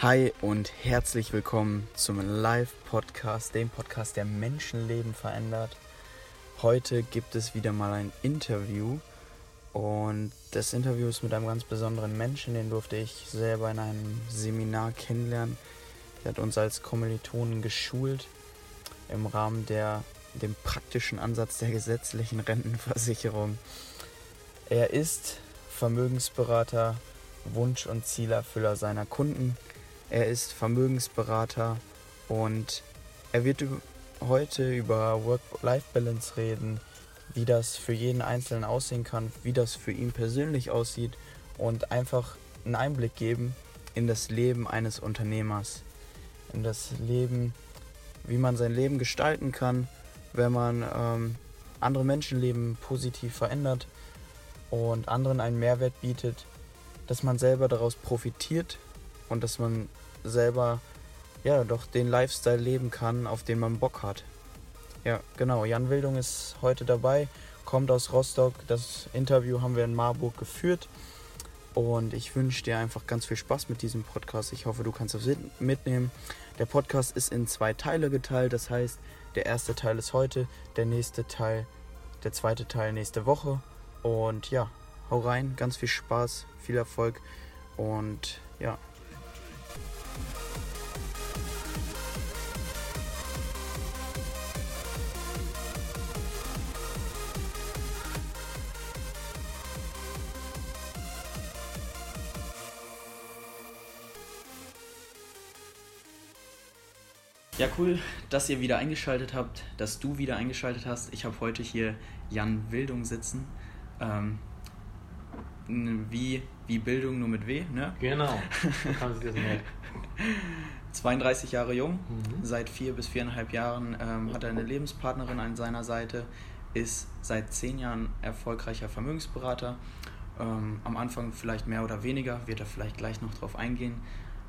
Hi und herzlich willkommen zum Live-Podcast, dem Podcast, der Menschenleben verändert. Heute gibt es wieder mal ein Interview und das Interview ist mit einem ganz besonderen Menschen, den durfte ich selber in einem Seminar kennenlernen. Er hat uns als Kommilitonen geschult im Rahmen der dem praktischen Ansatz der gesetzlichen Rentenversicherung. Er ist Vermögensberater, Wunsch- und Zielerfüller seiner Kunden er ist Vermögensberater und er wird heute über Work-Life-Balance reden, wie das für jeden Einzelnen aussehen kann, wie das für ihn persönlich aussieht und einfach einen Einblick geben in das Leben eines Unternehmers, in das Leben, wie man sein Leben gestalten kann, wenn man ähm, andere Menschenleben positiv verändert und anderen einen Mehrwert bietet, dass man selber daraus profitiert und dass man selber ja doch den Lifestyle leben kann, auf den man Bock hat. Ja, genau. Jan Wildung ist heute dabei, kommt aus Rostock. Das Interview haben wir in Marburg geführt. Und ich wünsche dir einfach ganz viel Spaß mit diesem Podcast. Ich hoffe, du kannst es mitnehmen. Der Podcast ist in zwei Teile geteilt. Das heißt, der erste Teil ist heute, der nächste Teil, der zweite Teil nächste Woche. Und ja, hau rein, ganz viel Spaß, viel Erfolg und ja, cool, dass ihr wieder eingeschaltet habt, dass du wieder eingeschaltet hast. Ich habe heute hier Jan Wildung sitzen. Ähm, wie, wie Bildung nur mit W, ne? Genau, so kannst du das merken. 32 Jahre jung, mhm. seit vier bis viereinhalb Jahren ähm, hat er eine Lebenspartnerin an seiner Seite, ist seit zehn Jahren erfolgreicher Vermögensberater. Ähm, am Anfang vielleicht mehr oder weniger, wird er vielleicht gleich noch drauf eingehen.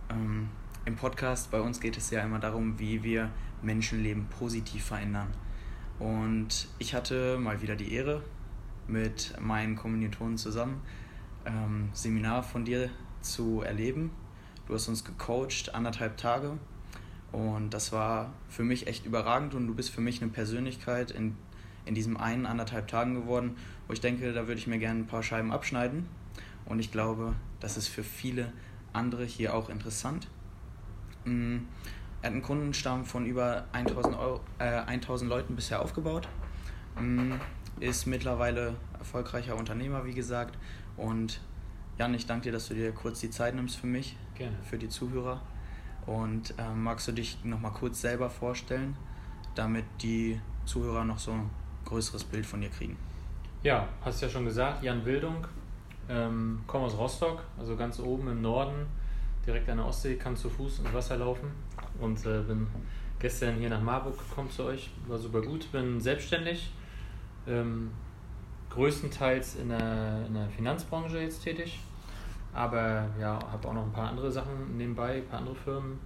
Ähm, im Podcast bei uns geht es ja immer darum, wie wir Menschenleben positiv verändern. Und ich hatte mal wieder die Ehre, mit meinen Kommilitonen zusammen ähm, Seminar von dir zu erleben. Du hast uns gecoacht, anderthalb Tage. Und das war für mich echt überragend und du bist für mich eine Persönlichkeit in, in diesem einen anderthalb Tagen geworden, wo ich denke, da würde ich mir gerne ein paar Scheiben abschneiden. Und ich glaube, das ist für viele andere hier auch interessant. Mm, er hat einen Kundenstamm von über 1000, Euro, äh, 1000 Leuten bisher aufgebaut, mm, ist mittlerweile erfolgreicher Unternehmer, wie gesagt. Und Jan, ich danke dir, dass du dir kurz die Zeit nimmst für mich, Gerne. für die Zuhörer. Und äh, magst du dich nochmal kurz selber vorstellen, damit die Zuhörer noch so ein größeres Bild von dir kriegen? Ja, hast ja schon gesagt, Jan Wildung, ähm, komme aus Rostock, also ganz oben im Norden direkt an der Ostsee, kann zu Fuß ins Wasser laufen. Und äh, bin gestern hier nach Marburg gekommen zu euch, war super gut, bin selbstständig, ähm, größtenteils in der, in der Finanzbranche jetzt tätig, aber ja, habe auch noch ein paar andere Sachen nebenbei, ein paar andere Firmen,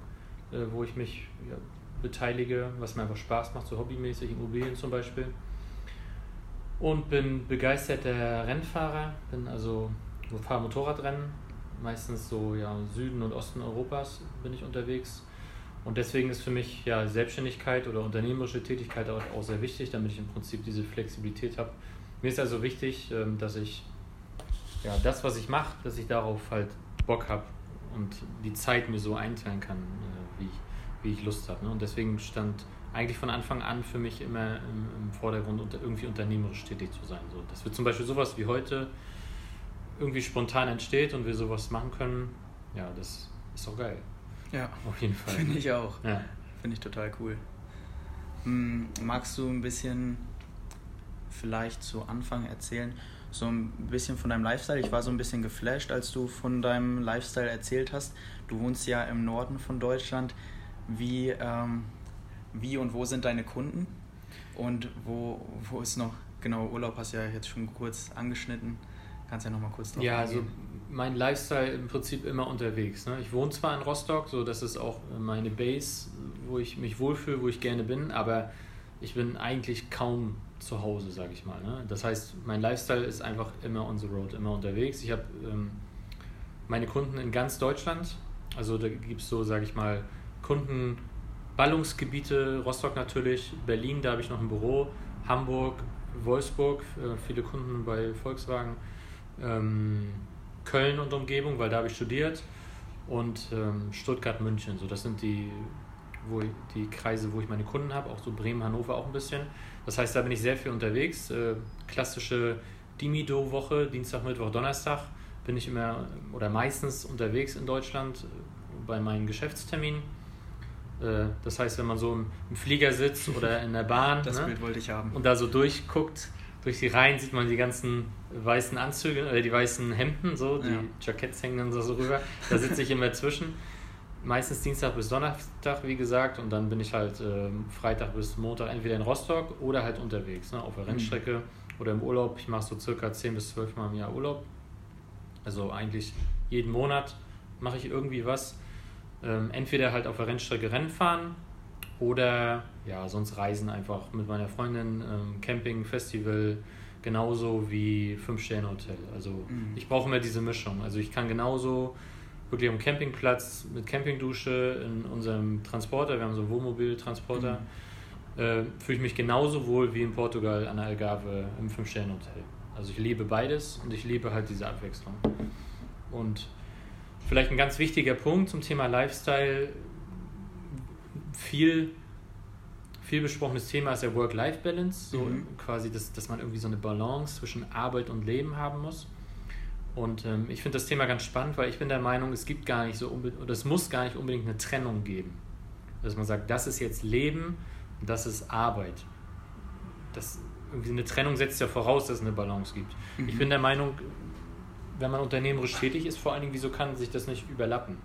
äh, wo ich mich ja, beteilige, was mir einfach Spaß macht, so hobbymäßig, Immobilien zum Beispiel. Und bin begeisterter Rennfahrer, bin also fahre Motorradrennen, meistens so ja, Süden und Osten Europas bin ich unterwegs. Und deswegen ist für mich ja Selbstständigkeit oder unternehmerische Tätigkeit auch, auch sehr wichtig, damit ich im Prinzip diese Flexibilität habe. Mir ist also wichtig, ähm, dass ich ja, das, was ich mache, dass ich darauf halt Bock habe und die Zeit mir so einteilen kann, äh, wie ich, wie ich Lust habe. Ne? Und deswegen stand eigentlich von Anfang an für mich immer im, Vordergrund, irgendwie unternehmerisch tätig zu sein. So, das wird zum Beispiel sowas wie heute irgendwie spontan entsteht und wir sowas machen können, ja, das ist doch geil. Ja, auf jeden Fall. Finde ich auch. Ja. Finde ich total cool. Hm, magst du ein bisschen vielleicht zu Anfang erzählen, so ein bisschen von deinem Lifestyle? Ich war so ein bisschen geflasht, als du von deinem Lifestyle erzählt hast. Du wohnst ja im Norden von Deutschland. Wie, ähm, wie und wo sind deine Kunden? Und wo, wo ist noch, genau, Urlaub hast du ja jetzt schon kurz angeschnitten. Kannst ja noch mal kurz drauf Ja, also mein Lifestyle im Prinzip immer unterwegs. Ne? Ich wohne zwar in Rostock, so das ist auch meine Base, wo ich mich wohlfühle, wo ich gerne bin, aber ich bin eigentlich kaum zu Hause, sage ich mal. Ne? Das heißt, mein Lifestyle ist einfach immer on the road, immer unterwegs. Ich habe ähm, meine Kunden in ganz Deutschland Also da gibt es so, sage ich mal, Kundenballungsgebiete, Rostock natürlich, Berlin, da habe ich noch ein Büro, Hamburg, Wolfsburg, äh, viele Kunden bei Volkswagen, ähm, Köln und Umgebung, weil da habe ich studiert und ähm, Stuttgart, München. So, das sind die, wo die Kreise, wo ich meine Kunden habe, auch so Bremen, Hannover auch ein bisschen. Das heißt, da bin ich sehr viel unterwegs. Äh, klassische Dimido-Woche, Dienstag, Mittwoch, Donnerstag bin ich immer oder meistens unterwegs in Deutschland äh, bei meinen Geschäftsterminen. Äh, das heißt, wenn man so im Flieger sitzt oder in der Bahn das ne, Bild wollte ich haben. und da so durchguckt, durch die Reihen sieht man die ganzen weißen Anzüge, äh, die weißen Hemden, so, die ja. Jacketts hängen dann so, so rüber. Da sitze ich immer zwischen. Meistens Dienstag bis Donnerstag, wie gesagt, und dann bin ich halt äh, Freitag bis Montag entweder in Rostock oder halt unterwegs, ne, auf der mhm. Rennstrecke mhm. oder im Urlaub. Ich mache so circa 10 bis 12 Mal im Jahr Urlaub. Also eigentlich jeden Monat mache ich irgendwie was. Ähm, entweder halt auf der Rennstrecke Rennen fahren oder ja, sonst Reisen einfach mit meiner Freundin, ähm, Camping, Festival, genauso wie Fünf-Sterne-Hotel. Also mhm. ich brauche immer diese Mischung. Also ich kann genauso wirklich am Campingplatz mit Campingdusche in unserem Transporter, wir haben so einen Wohnmobil-Transporter, mhm. äh, fühle ich mich genauso wohl wie in Portugal an der Algarve im Fünf-Sterne-Hotel. Also ich liebe beides und ich liebe halt diese Abwechslung. Und vielleicht ein ganz wichtiger Punkt zum Thema Lifestyle, viel, viel besprochenes Thema ist ja Work-Life-Balance, so mhm. quasi, das, dass man irgendwie so eine Balance zwischen Arbeit und Leben haben muss. Und ähm, ich finde das Thema ganz spannend, weil ich bin der Meinung, es gibt gar nicht so oder es muss gar nicht unbedingt eine Trennung geben. Dass man sagt, das ist jetzt Leben und das ist Arbeit. Das, irgendwie eine Trennung setzt ja voraus, dass es eine Balance gibt. Mhm. Ich bin der Meinung, wenn man unternehmerisch tätig ist, vor allen Dingen, wieso kann sich das nicht überlappen?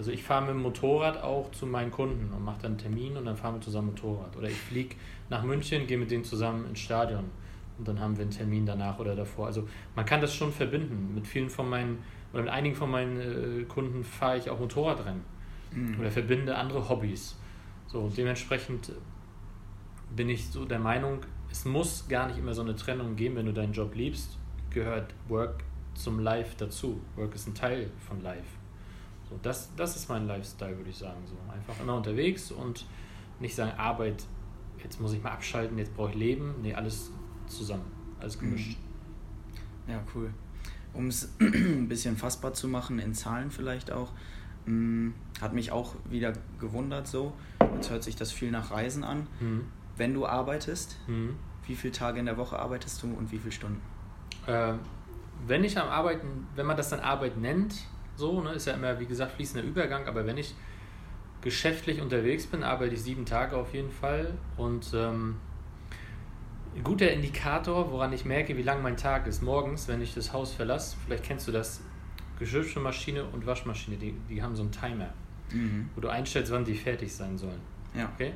Also ich fahre mit dem Motorrad auch zu meinen Kunden und mache dann einen Termin und dann fahren wir zusammen Motorrad. Oder ich fliege nach München, gehe mit denen zusammen ins Stadion und dann haben wir einen Termin danach oder davor. Also man kann das schon verbinden. Mit vielen von meinen oder mit einigen von meinen äh, Kunden fahre ich auch Motorradrennen mhm. oder verbinde andere Hobbys. So dementsprechend bin ich so der Meinung, es muss gar nicht immer so eine Trennung geben, wenn du deinen Job liebst, gehört Work zum Life dazu. Work ist ein Teil von Life. So, das, das ist mein Lifestyle, würde ich sagen. So, einfach immer unterwegs und nicht sagen, Arbeit, jetzt muss ich mal abschalten, jetzt brauche ich Leben. Nee, alles zusammen, alles mhm. gemischt. Ja, cool. Um es ein bisschen fassbar zu machen, in Zahlen vielleicht auch, mm, hat mich auch wieder gewundert so. Jetzt hört sich das viel nach Reisen an. Mhm. Wenn du arbeitest, mhm. wie viele Tage in der Woche arbeitest du und wie viele Stunden? Äh, wenn ich am Arbeiten, wenn man das dann Arbeit nennt, so, ne, ist ja immer, wie gesagt, fließender Übergang, aber wenn ich geschäftlich unterwegs bin, arbeite ich sieben Tage auf jeden Fall und ähm, ein guter Indikator, woran ich merke, wie lang mein Tag ist, morgens, wenn ich das Haus verlasse, vielleicht kennst du das, Geschirrspülmaschine und Waschmaschine, die, die haben so einen Timer, mhm. wo du einstellst, wann die fertig sein sollen. Ja. Okay?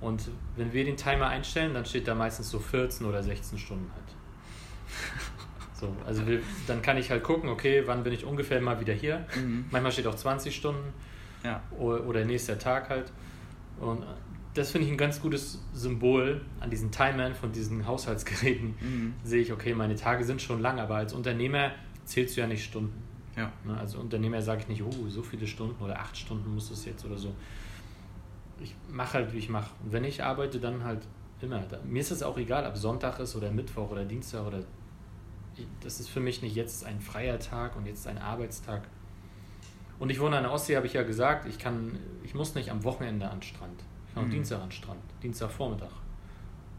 Und wenn wir den Timer einstellen, dann steht da meistens so 14 oder 16 Stunden halt. So, also wir, dann kann ich halt gucken, okay, wann bin ich ungefähr mal wieder hier. Mhm. Manchmal steht auch 20 Stunden ja. oder, oder nächster Tag halt. Und das finde ich ein ganz gutes Symbol an diesen Timern von diesen Haushaltsgeräten. Mhm. Sehe ich, okay, meine Tage sind schon lang, aber als Unternehmer zählst du ja nicht Stunden. Ja. Ne, als Unternehmer sage ich nicht, oh, so viele Stunden oder acht Stunden muss es jetzt oder so. Ich mache halt, wie ich mache. Und wenn ich arbeite, dann halt immer. Mir ist es auch egal, ob Sonntag ist oder Mittwoch oder Dienstag oder. Das ist für mich nicht jetzt ein freier Tag und jetzt ein Arbeitstag. Und ich wohne an der Ostsee, habe ich ja gesagt, ich kann, ich muss nicht am Wochenende an den Strand. Ich kann auch mhm. Dienstag an den Strand, Dienstagvormittag,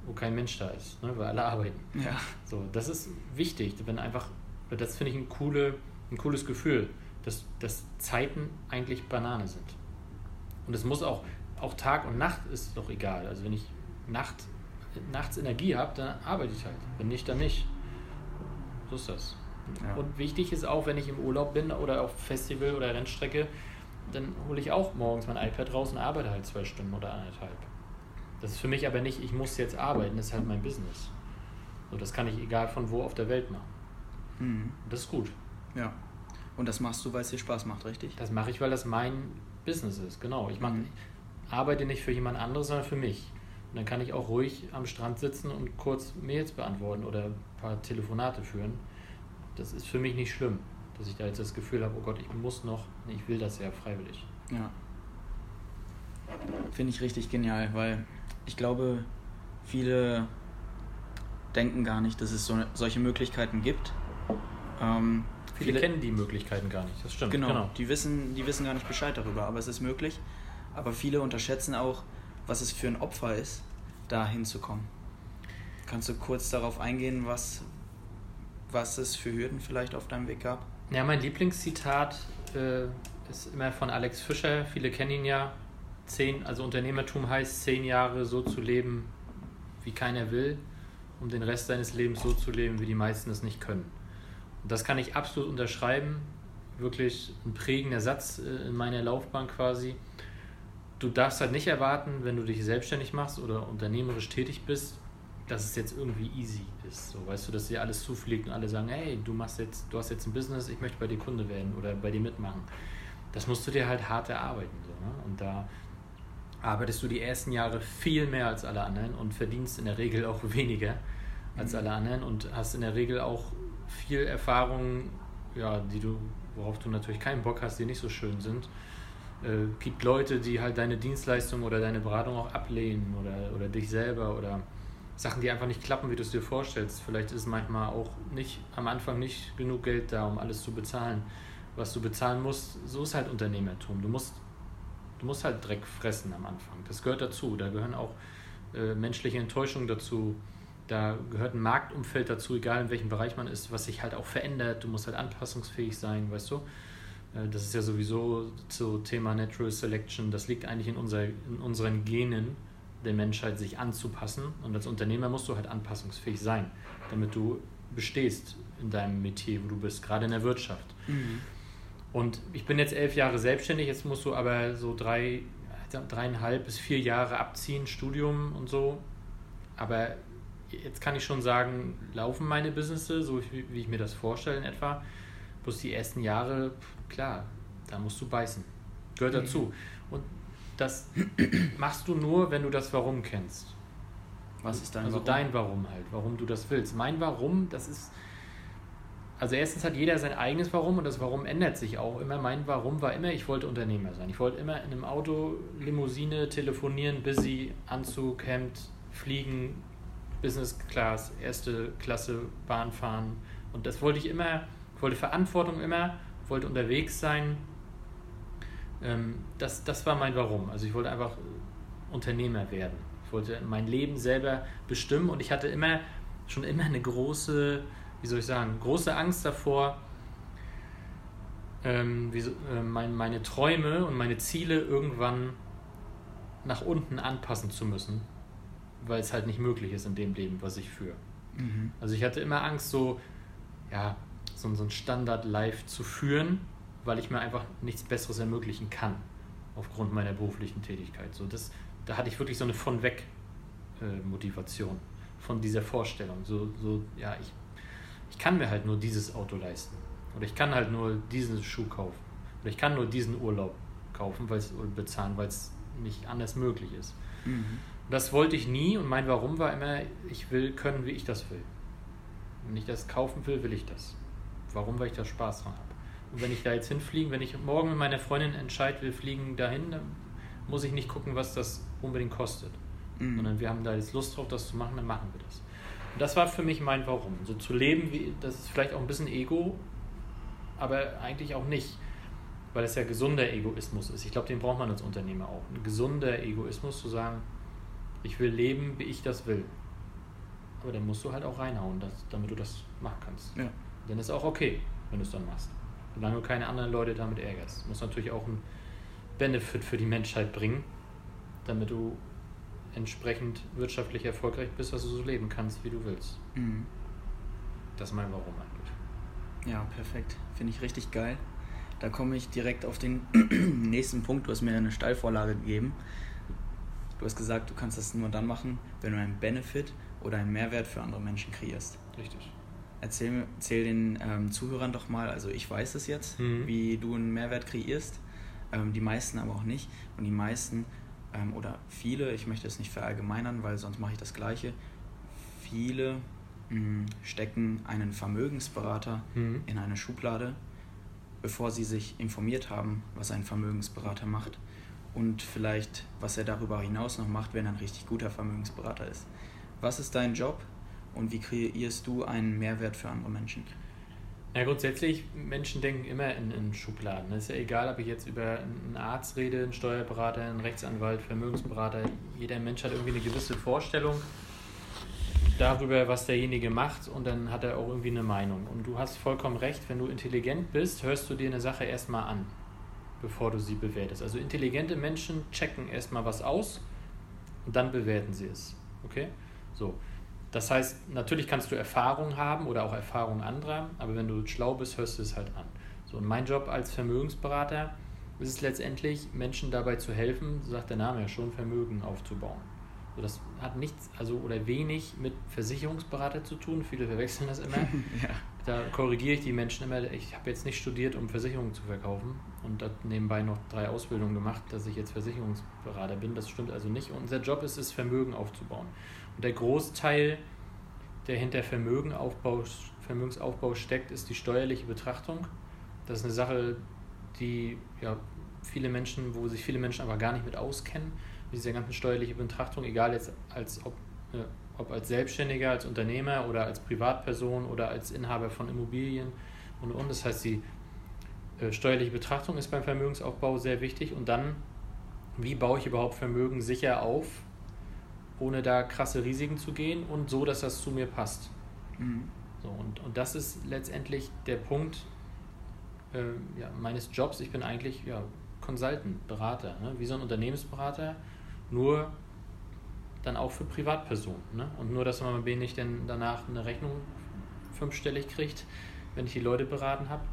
wo kein Mensch da ist, ne, weil alle arbeiten. Ja. So, das ist wichtig, wenn einfach, das finde ich ein, coole, ein cooles Gefühl, dass, dass Zeiten eigentlich Banane sind. Und es muss auch, auch Tag und Nacht ist doch egal. Also wenn ich Nacht, nachts Energie habe, dann arbeite ich halt. Wenn nicht, dann nicht. So ist das. Ja. Und wichtig ist auch, wenn ich im Urlaub bin oder auf Festival oder Rennstrecke, dann hole ich auch morgens mein iPad raus und arbeite halt zwei Stunden oder anderthalb. Das ist für mich aber nicht, ich muss jetzt arbeiten, das ist halt mein Business. So, das kann ich egal von wo auf der Welt machen. Mhm. Das ist gut. Ja. Und das machst du, weil es dir Spaß macht, richtig? Das mache ich, weil das mein Business ist, genau. Ich, mach, mhm. arbeite nicht für jemand anderes, sondern für mich. Und dann kann ich auch ruhig am Strand sitzen und kurz Mails beantworten oder paar Telefonate führen. Das ist für mich nicht schlimm. dass ich da jetzt das Gefühl habe, oh Gott, ich muss noch, ich will das ja freiwillig. Ja. Finde ich richtig genial, weil ich glaube, viele denken gar nicht, dass es so solche Möglichkeiten gibt. Ähm, viele, viele, kennen die Möglichkeiten gar nicht, das stimmt. Genau, genau, Die, wissen, die wissen gar nicht Bescheid darüber, aber es ist möglich. Aber viele unterschätzen auch, was es für ein Opfer ist, da hinzukommen. Kannst du kurz darauf eingehen, was, was es für Hürden vielleicht auf deinem Weg gab? Ja, mein Lieblingszitat äh, ist immer von Alex Fischer. Viele kennen ihn ja. Zehn, also Unternehmertum heißt, zehn Jahre so zu leben, wie keiner will, um den Rest seines Lebens so zu leben, wie die meisten es nicht können. Und das kann ich absolut unterschreiben. Wirklich ein prägender Satz äh, in meiner Laufbahn quasi. Du darfst halt nicht erwarten, wenn du dich selbstständig machst oder unternehmerisch tätig bist, dass es jetzt irgendwie easy ist. So, weißt du, dass dir alles zufliegt und alle sagen, hey, du machst jetzt, du hast jetzt ein Business, ich möchte bei dir Kunde werden oder bei dir mitmachen. Das musst du dir halt hart erarbeiten. So, ne? Und da arbeitest du die ersten Jahre viel mehr als alle anderen und verdienst in der Regel auch weniger als mhm. alle anderen und hast in der Regel auch viel Erfahrung, ja, die du, worauf du natürlich keinen Bock hast, die nicht so schön sind. Äh, gibt Leute, die halt deine Dienstleistung oder deine Beratung auch ablehnen oder, oder dich selber oder Sachen, die einfach nicht klappen, wie du es dir vorstellst. Vielleicht ist manchmal auch nicht am Anfang nicht genug Geld da, um alles zu bezahlen, was du bezahlen musst. So ist halt Unternehmertum. Du musst, du musst halt Dreck fressen am Anfang. Das gehört dazu. Da gehören auch äh, menschliche Enttäuschungen dazu. Da gehört ein Marktumfeld dazu, egal in welchem Bereich man ist, was sich halt auch verändert. Du musst halt anpassungsfähig sein, weißt du. Äh, das ist ja sowieso zu Thema Natural Selection. Das liegt eigentlich in, unser, in unseren Genen der Menschheit, sich anzupassen. Und als Unternehmer musst du halt anpassungsfähig sein, damit du bestehst in deinem Metier, wo du bist, gerade in der Wirtschaft. Mhm. Und ich bin jetzt elf Jahre selbstständig, jetzt musst du aber so drei, dreieinhalb bis vier Jahre abziehen, Studium und so. Aber jetzt kann ich schon sagen, laufen meine Businesses, so wie ich mir das vorstelle in etwa. Bloß die ersten Jahre, klar, da musst du beißen. Gehört mhm. dazu. Und das machst du nur, wenn du das Warum kennst. Was ist dein also Warum? dein Warum halt, warum du das willst. Mein Warum, das ist. Also erstens hat jeder sein eigenes Warum und das Warum ändert sich auch immer. Mein Warum war immer, ich wollte Unternehmer sein. Ich wollte immer in einem Auto, Limousine, telefonieren, busy, Anzug, Hemd, fliegen, Business Class, erste Klasse, Bahn fahren. Und das wollte ich immer, ich wollte Verantwortung immer, wollte unterwegs sein, das, das war mein Warum. Also ich wollte einfach Unternehmer werden. Ich wollte mein Leben selber bestimmen und ich hatte immer schon immer eine große, wie soll ich sagen, große Angst davor, ähm, wie, äh, mein, meine Träume und meine Ziele irgendwann nach unten anpassen zu müssen, weil es halt nicht möglich ist in dem Leben, was ich führe. Mhm. Also ich hatte immer Angst, so, ja, so, so ein Standard-Life zu führen weil ich mir einfach nichts Besseres ermöglichen kann aufgrund meiner beruflichen Tätigkeit. So, das, da hatte ich wirklich so eine von weg äh, Motivation von dieser Vorstellung. So, so, ja, ich, ich kann mir halt nur dieses Auto leisten. Oder ich kann halt nur diesen Schuh kaufen. Oder ich kann nur diesen Urlaub kaufen weil's, oder bezahlen, weil es nicht anders möglich ist. Mhm. Das wollte ich nie und mein Warum war immer, ich will können, wie ich das will. Wenn ich das kaufen will, will ich das. Warum? Weil ich da Spaß dran habe. Und wenn ich da jetzt hinfliege, wenn ich morgen mit meiner Freundin entscheide, wir fliegen dahin, dann muss ich nicht gucken, was das unbedingt kostet. Mhm. Sondern wir haben da jetzt Lust drauf, das zu machen, dann machen wir das. Und das war für mich mein Warum. So zu leben, wie, das ist vielleicht auch ein bisschen Ego, aber eigentlich auch nicht. Weil es ja gesunder Egoismus ist. Ich glaube, den braucht man als Unternehmer auch. Ein gesunder Egoismus zu sagen, ich will leben, wie ich das will. Aber dann musst du halt auch reinhauen, dass, damit du das machen kannst. Ja. Dann ist auch okay, wenn du es dann machst solange du keine anderen Leute damit ärgerst. Muss natürlich auch einen Benefit für die Menschheit bringen, damit du entsprechend wirtschaftlich erfolgreich bist, dass du so leben kannst, wie du willst. Mhm. Das ist mein Warum eigentlich. Ja, perfekt. Finde ich richtig geil. Da komme ich direkt auf den nächsten Punkt. Du hast mir eine Steilvorlage gegeben. Du hast gesagt, du kannst das nur dann machen, wenn du einen Benefit oder einen Mehrwert für andere Menschen kreierst. Richtig. Erzähl, erzähl den ähm, Zuhörern doch mal, also ich weiß es jetzt, mhm. wie du einen Mehrwert kreierst, ähm, die meisten aber auch nicht. Und die meisten ähm, oder viele, ich möchte es nicht verallgemeinern, weil sonst mache ich das Gleiche, viele mh, hm, stecken einen Vermögensberater mhm. in eine Schublade bevor sie sich informiert haben, was ein Vermögensberater macht und vielleicht, was er darüber hinaus noch macht, wenn er ein richtig guter Vermögensberater ist. Was ist dein Job und wie kreierst du einen Mehrwert für andere Menschen? Ja, grundsätzlich, Menschen denken immer in, in Schubladen. Es ist ja egal, ob ich jetzt über einen Arzt rede, einen Steuerberater, einen Rechtsanwalt, Vermögensberater. Jeder Mensch hat irgendwie eine gewisse Vorstellung darüber, was derjenige macht und dann hat er auch irgendwie eine Meinung. Und du hast vollkommen recht, wenn du intelligent bist, hörst du dir eine Sache erstmal an, bevor du sie bewertest. Also intelligente Menschen checken erstmal was aus und dann bewerten sie es. Okay? So. Das heißt, natürlich kannst du Erfahrung haben oder auch Erfahrung anderer, aber wenn du schlau bist, hörst du es halt an. So, und mein Job als Vermögensberater ist es letztendlich, Menschen dabei zu helfen, so sagt der Name ja schon, Vermögen aufzubauen. So, das hat nichts, also oder wenig mit Versicherungsberater zu tun. Viele verwechseln das immer. ja. Da korrigiere ich die Menschen immer. Ich habe jetzt nicht studiert, um Versicherungen zu verkaufen und habe nebenbei noch drei Ausbildungen gemacht, dass ich jetzt Versicherungsberater bin. Das stimmt also nicht. unser Job ist es, Vermögen aufzubauen. Und der Großteil, der hinter Vermögenaufbau, Vermögensaufbau steckt, ist die steuerliche Betrachtung. Das ist eine Sache, die ja, viele Menschen, wo sich viele Menschen aber gar nicht mit auskennen, diese ganze steuerliche Betrachtung, egal jetzt als ob, äh, ob als Selbstständiger, als Unternehmer oder als Privatperson oder als Inhaber von Immobilien und und. Das heißt, die äh, steuerliche Betrachtung ist beim Vermögensaufbau sehr wichtig und dann, wie baue ich überhaupt Vermögen sicher auf, ohne da krasse Risiken zu gehen und so, dass das zu mir passt. Mhm. So, und, und das ist letztendlich der Punkt äh, ja, meines Jobs. Ich bin eigentlich ja, Consultant, Berater, ne? wie so ein Unternehmensberater, nur dann auch für Privatpersonen. Ne? Und nur, dass man nicht denn danach eine Rechnung fünfstellig kriegt, wenn ich die Leute beraten habe,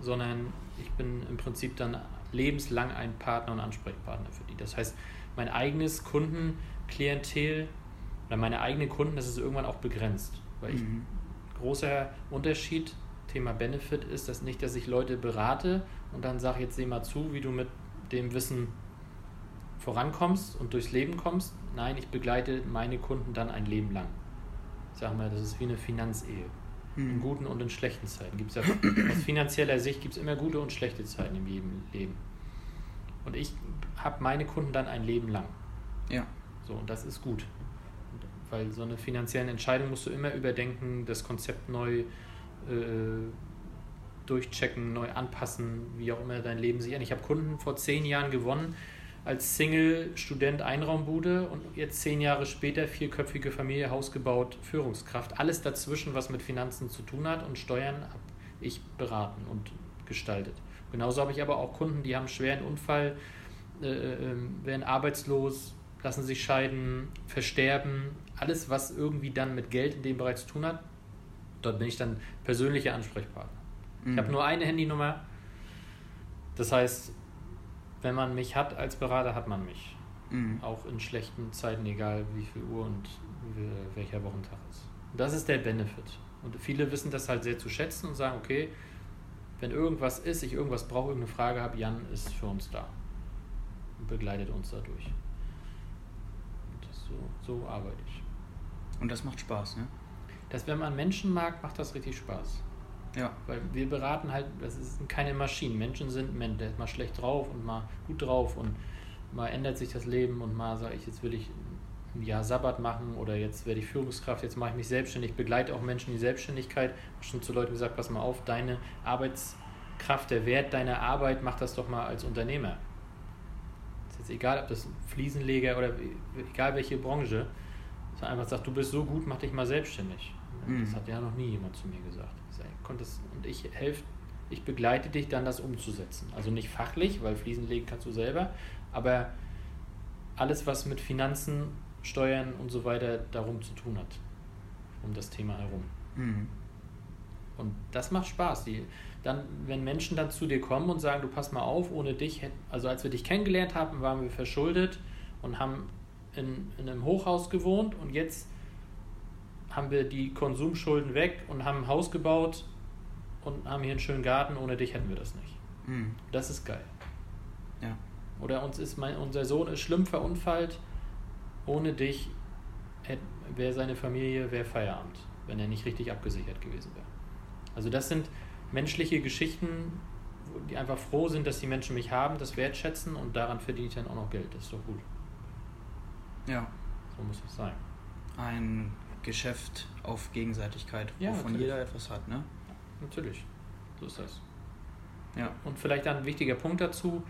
sondern ich bin im Prinzip dann lebenslang ein Partner und Ansprechpartner für die. Das heißt, mein eigenes Kundenklientel oder meine eigenen Kunden, das ist irgendwann auch begrenzt. Weil ich, mhm. großer Unterschied, Thema Benefit ist das nicht, dass ich Leute berate und dann sage, jetzt seh mal zu, wie du mit dem Wissen vorankommst und durchs Leben kommst. Nein, ich begleite meine Kunden dann ein Leben lang. Ich sage mal, das ist wie eine Finanzehe. Mhm. In guten und in schlechten Zeiten. Gibt's ja, aus finanzieller Sicht gibt es immer gute und schlechte Zeiten in jedem Leben. Und ich habe meine Kunden dann ein Leben lang. Ja. So, und das ist gut. Weil so eine finanzielle Entscheidung musst du immer überdenken, das Konzept neu äh, durchchecken, neu anpassen, wie auch immer dein Leben sich ändert. Ich habe Kunden vor zehn Jahren gewonnen als Single-Student Einraumbude und jetzt zehn Jahre später vierköpfige Familie, Haus gebaut, Führungskraft. Alles dazwischen, was mit Finanzen zu tun hat und Steuern, habe ich beraten und gestaltet. Genauso habe ich aber auch Kunden, die haben einen schweren Unfall, äh, äh, werden arbeitslos, lassen sich scheiden, versterben. Alles, was irgendwie dann mit Geld in dem Bereich zu tun hat, dort bin ich dann persönlicher Ansprechpartner. Mhm. Ich habe nur eine Handynummer. Das heißt, wenn man mich hat als Berater, hat man mich. Mhm. Auch in schlechten Zeiten, egal wie viel Uhr und welcher Wochentag ist. Das ist der Benefit. Und viele wissen das halt sehr zu schätzen und sagen, okay, wenn irgendwas ist, ich irgendwas brauche, irgendeine Frage habe, Jan ist für uns da und begleitet uns dadurch. So, so arbeite ich. Und das macht Spaß, ne? Das, wenn man Menschen mag, macht das richtig Spaß. Ja. Weil wir beraten halt, das sind keine Maschinen. Menschen sind Menschen, mal schlecht drauf und mal gut drauf und mal ändert sich das Leben und mal sage ich, jetzt will ich ein Jahr Sabbat machen oder jetzt werde ich Führungskraft, jetzt mache ich mich selbstständig, begleite auch Menschen in die Selbstständigkeit. Ich habe schon zu Leuten gesagt, pass mal auf, deine Arbeitskraft, der Wert deiner Arbeit, mach das doch mal als Unternehmer. Ist jetzt egal, ob das Fliesenleger oder egal welche Branche, dass man einfach sagt, du bist so gut, mach dich mal selbstständig. Mhm. Das hat ja noch nie jemand zu mir gesagt konntest und ich helfe, ich begleite dich dann, das umzusetzen. Also nicht fachlich, weil Fliesen legen kannst du selber, aber alles, was mit Finanzen, Steuern und so weiter darum zu tun hat, um das Thema herum. Mhm. Und das macht Spaß. Die, dann, wenn Menschen dann zu dir kommen und sagen, du pass mal auf, ohne dich, also als wir dich kennengelernt haben, waren wir verschuldet und haben in, in einem Hochhaus gewohnt und jetzt haben wir die Konsumschulden weg und haben ein Haus gebaut und haben hier einen schönen Garten, ohne dich hätten wir das nicht. Mhm. Das ist geil. Ja. Oder uns ist mein, unser Sohn ist schlimm verunfallt, ohne dich wäre seine Familie, wäre Feierabend, wenn er nicht richtig abgesichert gewesen wäre. Also das sind menschliche Geschichten, die einfach froh sind, dass die Menschen mich haben, das wertschätzen und daran verdiene ich dann auch noch Geld. Das ist doch gut. Ja. So muss es sein. Ein Geschäft auf Gegenseitigkeit, Ja, wovon natürlich. jeder etwas hat, ne? Natürlich. So ist das. Ja. Und vielleicht ein wichtiger Punkt dazu.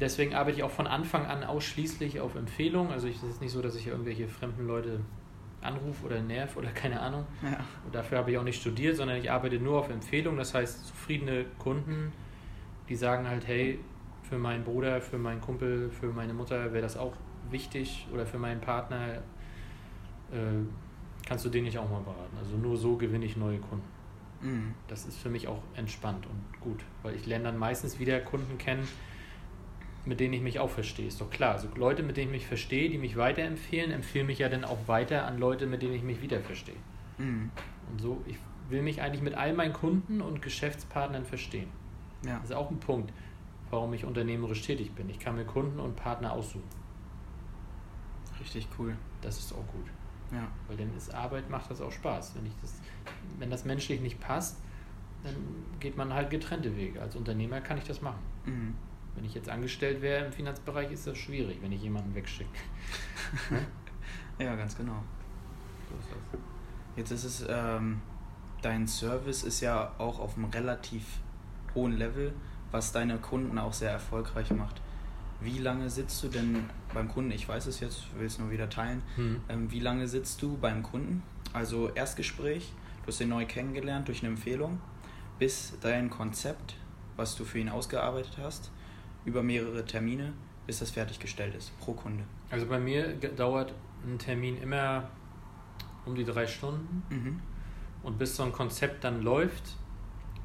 Deswegen arbeite ich auch von Anfang an ausschließlich auf Empfehlung. Also es ist nicht so, dass ich irgendwelche fremden Leute anrufe oder nerv oder keine Ahnung. Ja. Und dafür habe ich auch nicht studiert, sondern ich arbeite nur auf Empfehlung. Das heißt, zufriedene Kunden, die sagen halt, hey, für meinen Bruder, für meinen Kumpel, für meine Mutter wäre das auch wichtig oder für meinen Partner äh, kannst du den nicht auch mal beraten. Also nur so gewinne ich neue Kunden. Mhm. Das ist für mich auch entspannt und gut, weil ich lerne dann meistens wieder Kunden kennen, mit denen ich mich auch verstehe. Ist doch klar. Also Leute, mit denen ich mich verstehe, die mich weiterempfehlen, empfehlen mich ja dann auch weiter an Leute, mit denen ich mich wieder verstehe. Mhm. Und so, ich will mich eigentlich mit all meinen Kunden und Geschäftspartnern verstehen. Ja. Das ist auch ein Punkt, warum ich unternehmerisch tätig bin. Ich kann mir Kunden und Partner aussuchen. Richtig cool. Das ist auch gut. Ja. Weil dann ist Arbeit, macht das auch Spaß. Wenn, ich das, wenn das menschlich nicht passt, dann geht man halt getrennte Wege. Als Unternehmer kann ich das machen. Mhm. Wenn ich jetzt angestellt wäre im Finanzbereich, ist das schwierig, wenn ich jemanden wegschicke. Ja, ganz genau. So ist das. Jetzt ist es, ähm, dein Service ist ja auch auf einem relativ hohen Level, was deine Kunden auch sehr erfolgreich macht. Wie lange sitzt du denn beim Kunden? Ich weiß es jetzt, will es nur wieder teilen. Hm. Ähm, wie lange sitzt du beim Kunden? Also Erstgespräch, du hast ihn neu kennengelernt durch eine Empfehlung, bis dein Konzept, was du für ihn ausgearbeitet hast, über mehrere Termine, bis das fertiggestellt ist, pro Kunde. Also bei mir dauert ein Termin immer um die drei Stunden Mhm. und bis so ein Konzept dann läuft,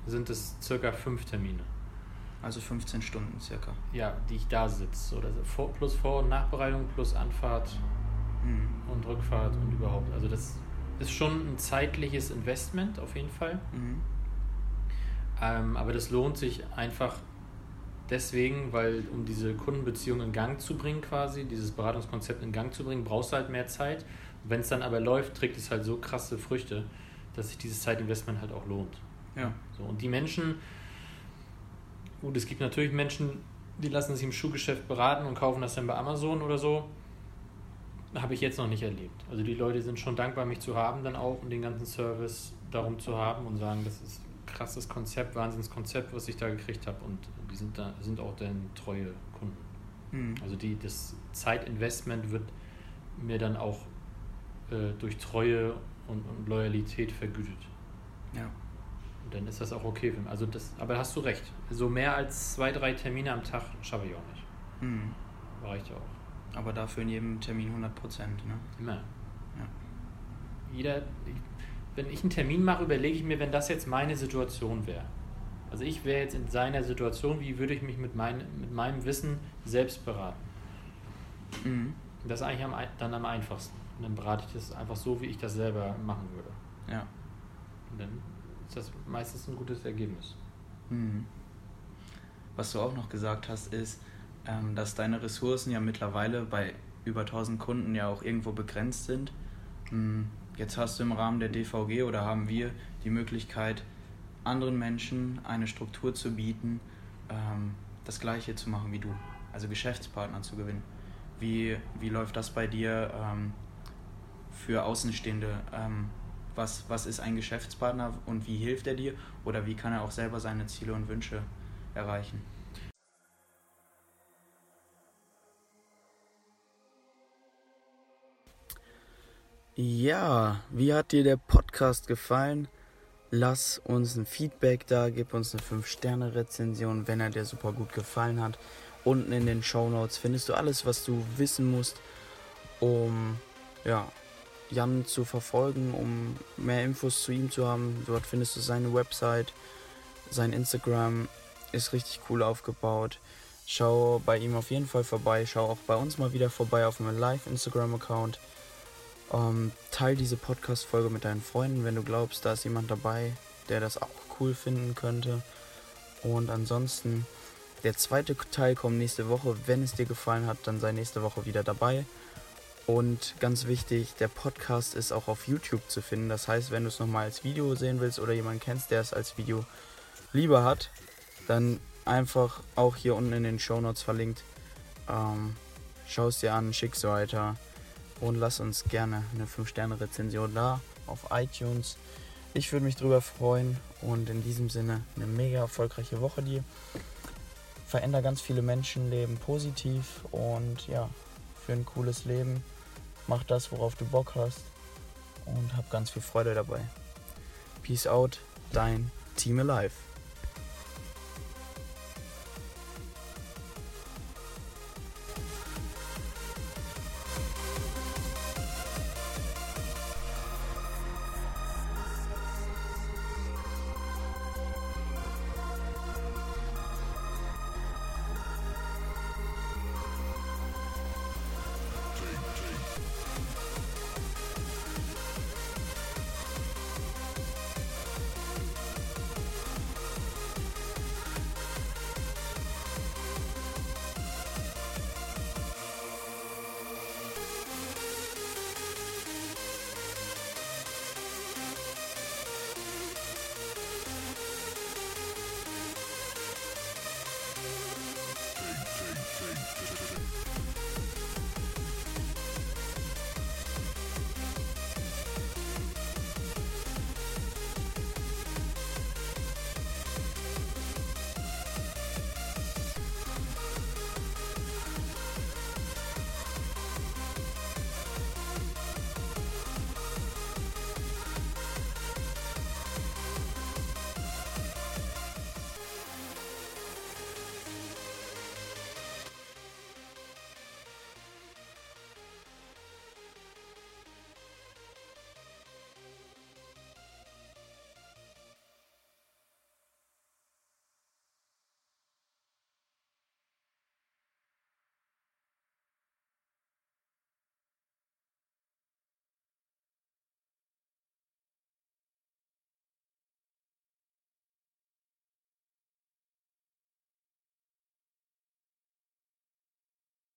sind es circa fünf Termine. Also 15 Stunden circa. Ja, die ich da sitze. So. Vor, plus Vor- und Nachbereitung, plus Anfahrt Mhm. und Rückfahrt und überhaupt. Also das ist schon ein zeitliches Investment auf jeden Fall. Mhm. Ähm, aber das lohnt sich einfach deswegen, weil um diese Kundenbeziehung in Gang zu bringen quasi, dieses Beratungskonzept in Gang zu bringen, brauchst du halt mehr Zeit. Wenn es dann aber läuft, trägt es halt so krasse Früchte, dass sich dieses Zeitinvestment halt auch lohnt. Ja. So, und die Menschen, gut, es gibt natürlich Menschen, die lassen sich im Schuhgeschäft beraten und kaufen das dann bei Amazon oder so. Habe ich jetzt noch nicht erlebt. Also die Leute sind schon dankbar, mich zu haben dann auch und den ganzen Service darum zu haben und sagen, das ist ein krasses Konzept, Wahnsinnskonzept, was ich da gekriegt habe und die sind da sind auch dann treue Kunden. Mhm. Also die, das Zeitinvestment wird mir dann auch äh, durch Treue und, und Loyalität vergütet. Ja. Dann ist das auch okay für mich. Also das, aber hast du recht. So mehr als zwei, drei Termine am Tag schaffe ich auch nicht. Mhm. Reicht ja auch. Aber dafür in jedem Termin 100 Prozent, ne? Immer. Ja. Jeder, ich, wenn ich einen Termin mache, überlege ich mir, wenn das jetzt meine Situation wäre. Also ich wäre jetzt in seiner Situation, wie würde ich mich mit, mein, mit meinem Wissen selbst beraten? Mhm. Das ist eigentlich am, dann am einfachsten. Und dann berate ich das einfach so, wie ich das selber machen würde. Ja. Und dann ist das meistens ein gutes Ergebnis. Mhm. Was du auch noch gesagt hast, ist, ähm, dass deine Ressourcen ja mittlerweile bei über 1000 Kunden ja auch irgendwo begrenzt sind. Mhm. Jetzt hast du im Rahmen der DVG oder haben wir die Möglichkeit, anderen Menschen eine Struktur zu bieten, ähm, das Gleiche zu machen wie du, also Geschäftspartner zu gewinnen. Wie, wie läuft das bei dir ähm, für Außenstehende? Was, was ist ein Geschäftspartner und wie hilft er dir? Oder wie kann er auch selber seine Ziele und Wünsche erreichen? Ja, wie hat dir der Podcast gefallen? Lass uns ein Feedback da, gib uns eine 5-Sterne-Rezension, wenn er dir super gut gefallen hat. Unten in den Show Notes findest du alles, was du wissen musst, um ja, Jan zu verfolgen, um mehr Infos zu ihm zu haben. Dort findest du seine Website, sein Instagram ist richtig cool aufgebaut. Schau bei ihm auf jeden Fall vorbei. Schau auch bei uns mal wieder vorbei auf meinem Live-Instagram-Account. Ähm, teil diese Podcast-Folge mit deinen Freunden, wenn du glaubst, da ist jemand dabei, der das auch cool finden könnte. Und ansonsten, der zweite Teil kommt nächste Woche. Wenn es dir gefallen hat, dann sei nächste Woche wieder dabei. Und ganz wichtig, der Podcast ist auch auf YouTube zu finden. Das heißt, wenn du es nochmal als Video sehen willst oder jemanden kennst, der es als Video lieber hat, dann einfach auch hier unten in den Show Notes verlinkt. Ähm, Schau es dir an, schick's weiter und lass uns gerne eine 5-Sterne-Rezension da auf iTunes. Ich würde mich drüber freuen und in diesem Sinne eine mega erfolgreiche Woche dir. Veränder ganz viele Menschenleben positiv und ja, für ein cooles Leben. Mach das, worauf du Bock hast und hab ganz viel Freude dabei. Peace out, dein Team Alive.